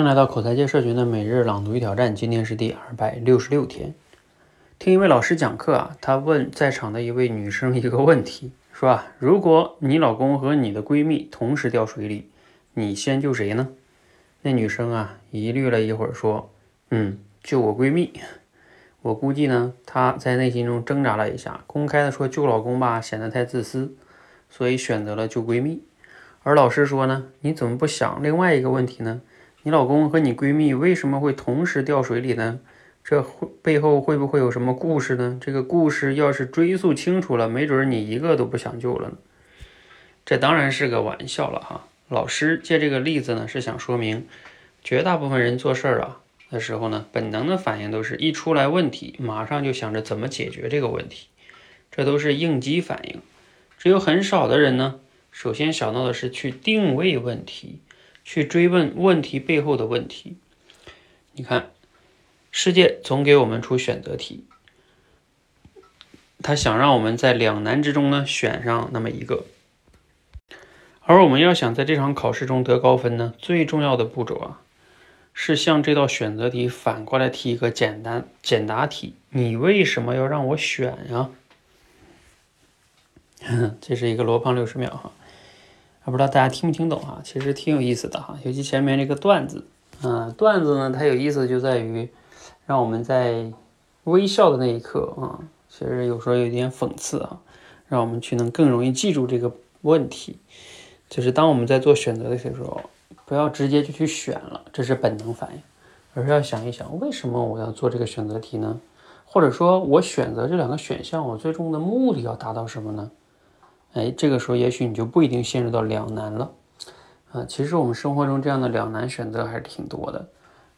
欢迎来到口才界社群的每日朗读与挑战，今天是第二百六十六天。听一位老师讲课啊，他问在场的一位女生一个问题，说啊，如果你老公和你的闺蜜同时掉水里，你先救谁呢？那女生啊，疑虑了一会儿说，嗯，救我闺蜜。我估计呢，她在内心中挣扎了一下，公开的说救老公吧，显得太自私，所以选择了救闺蜜。而老师说呢，你怎么不想另外一个问题呢？你老公和你闺蜜为什么会同时掉水里呢？这会背后会不会有什么故事呢？这个故事要是追溯清楚了，没准你一个都不想救了呢。这当然是个玩笑了哈。老师借这个例子呢，是想说明，绝大部分人做事儿啊的时候呢，本能的反应都是一出来问题，马上就想着怎么解决这个问题，这都是应激反应。只有很少的人呢，首先想到的是去定位问题。去追问问题背后的问题。你看，世界总给我们出选择题，他想让我们在两难之中呢选上那么一个。而我们要想在这场考试中得高分呢，最重要的步骤啊，是向这道选择题反过来提一个简单简答题：你为什么要让我选呀？这是一个罗胖六十秒哈。不知道大家听没听懂哈？其实挺有意思的哈，尤其前面这个段子，嗯，段子呢，它有意思就在于让我们在微笑的那一刻啊，其实有时候有点讽刺啊，让我们去能更容易记住这个问题。就是当我们在做选择的时候，不要直接就去选了，这是本能反应，而是要想一想，为什么我要做这个选择题呢？或者说，我选择这两个选项，我最终的目的要达到什么呢？哎，这个时候也许你就不一定陷入到两难了，啊，其实我们生活中这样的两难选择还是挺多的。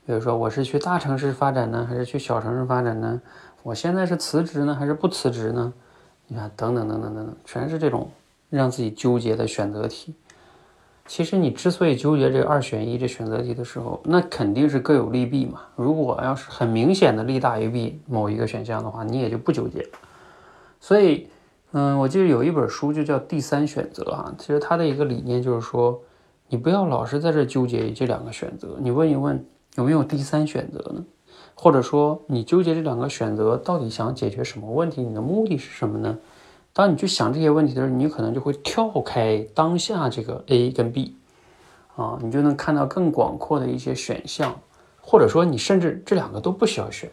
比如说，我是去大城市发展呢，还是去小城市发展呢？我现在是辞职呢，还是不辞职呢？你看，等等等等等等，全是这种让自己纠结的选择题。其实你之所以纠结这二选一这选择题的时候，那肯定是各有利弊嘛。如果要是很明显的利大于弊某一个选项的话，你也就不纠结。所以。嗯，我记得有一本书就叫《第三选择》啊，其实它的一个理念就是说，你不要老是在这纠结于这两个选择，你问一问有没有第三选择呢？或者说你纠结这两个选择到底想解决什么问题？你的目的是什么呢？当你去想这些问题的时候，你可能就会跳开当下这个 A 跟 B，啊，你就能看到更广阔的一些选项，或者说你甚至这两个都不需要选，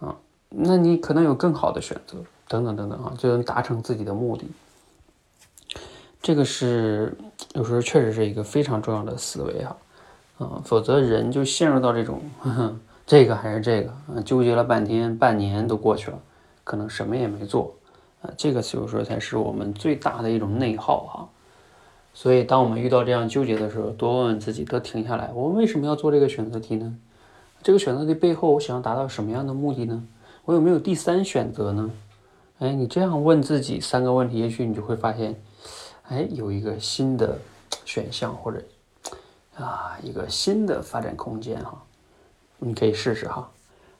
啊，那你可能有更好的选择。等等等等啊，就能达成自己的目的。这个是有时候确实是一个非常重要的思维哈，啊，否则人就陷入到这种 这个还是这个啊，纠结了半天，半年都过去了，可能什么也没做啊，这个有时候才是我们最大的一种内耗哈。所以，当我们遇到这样纠结的时候，多问问自己，多停下来，我为什么要做这个选择题呢？这个选择题背后，我想要达到什么样的目的呢？我有没有第三选择呢？哎，你这样问自己三个问题，也许你就会发现，哎，有一个新的选项或者啊一个新的发展空间哈，你可以试试哈。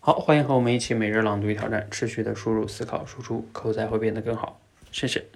好，欢迎和我们一起每日朗读与挑战，持续的输入、思考、输出，口才会变得更好。谢谢。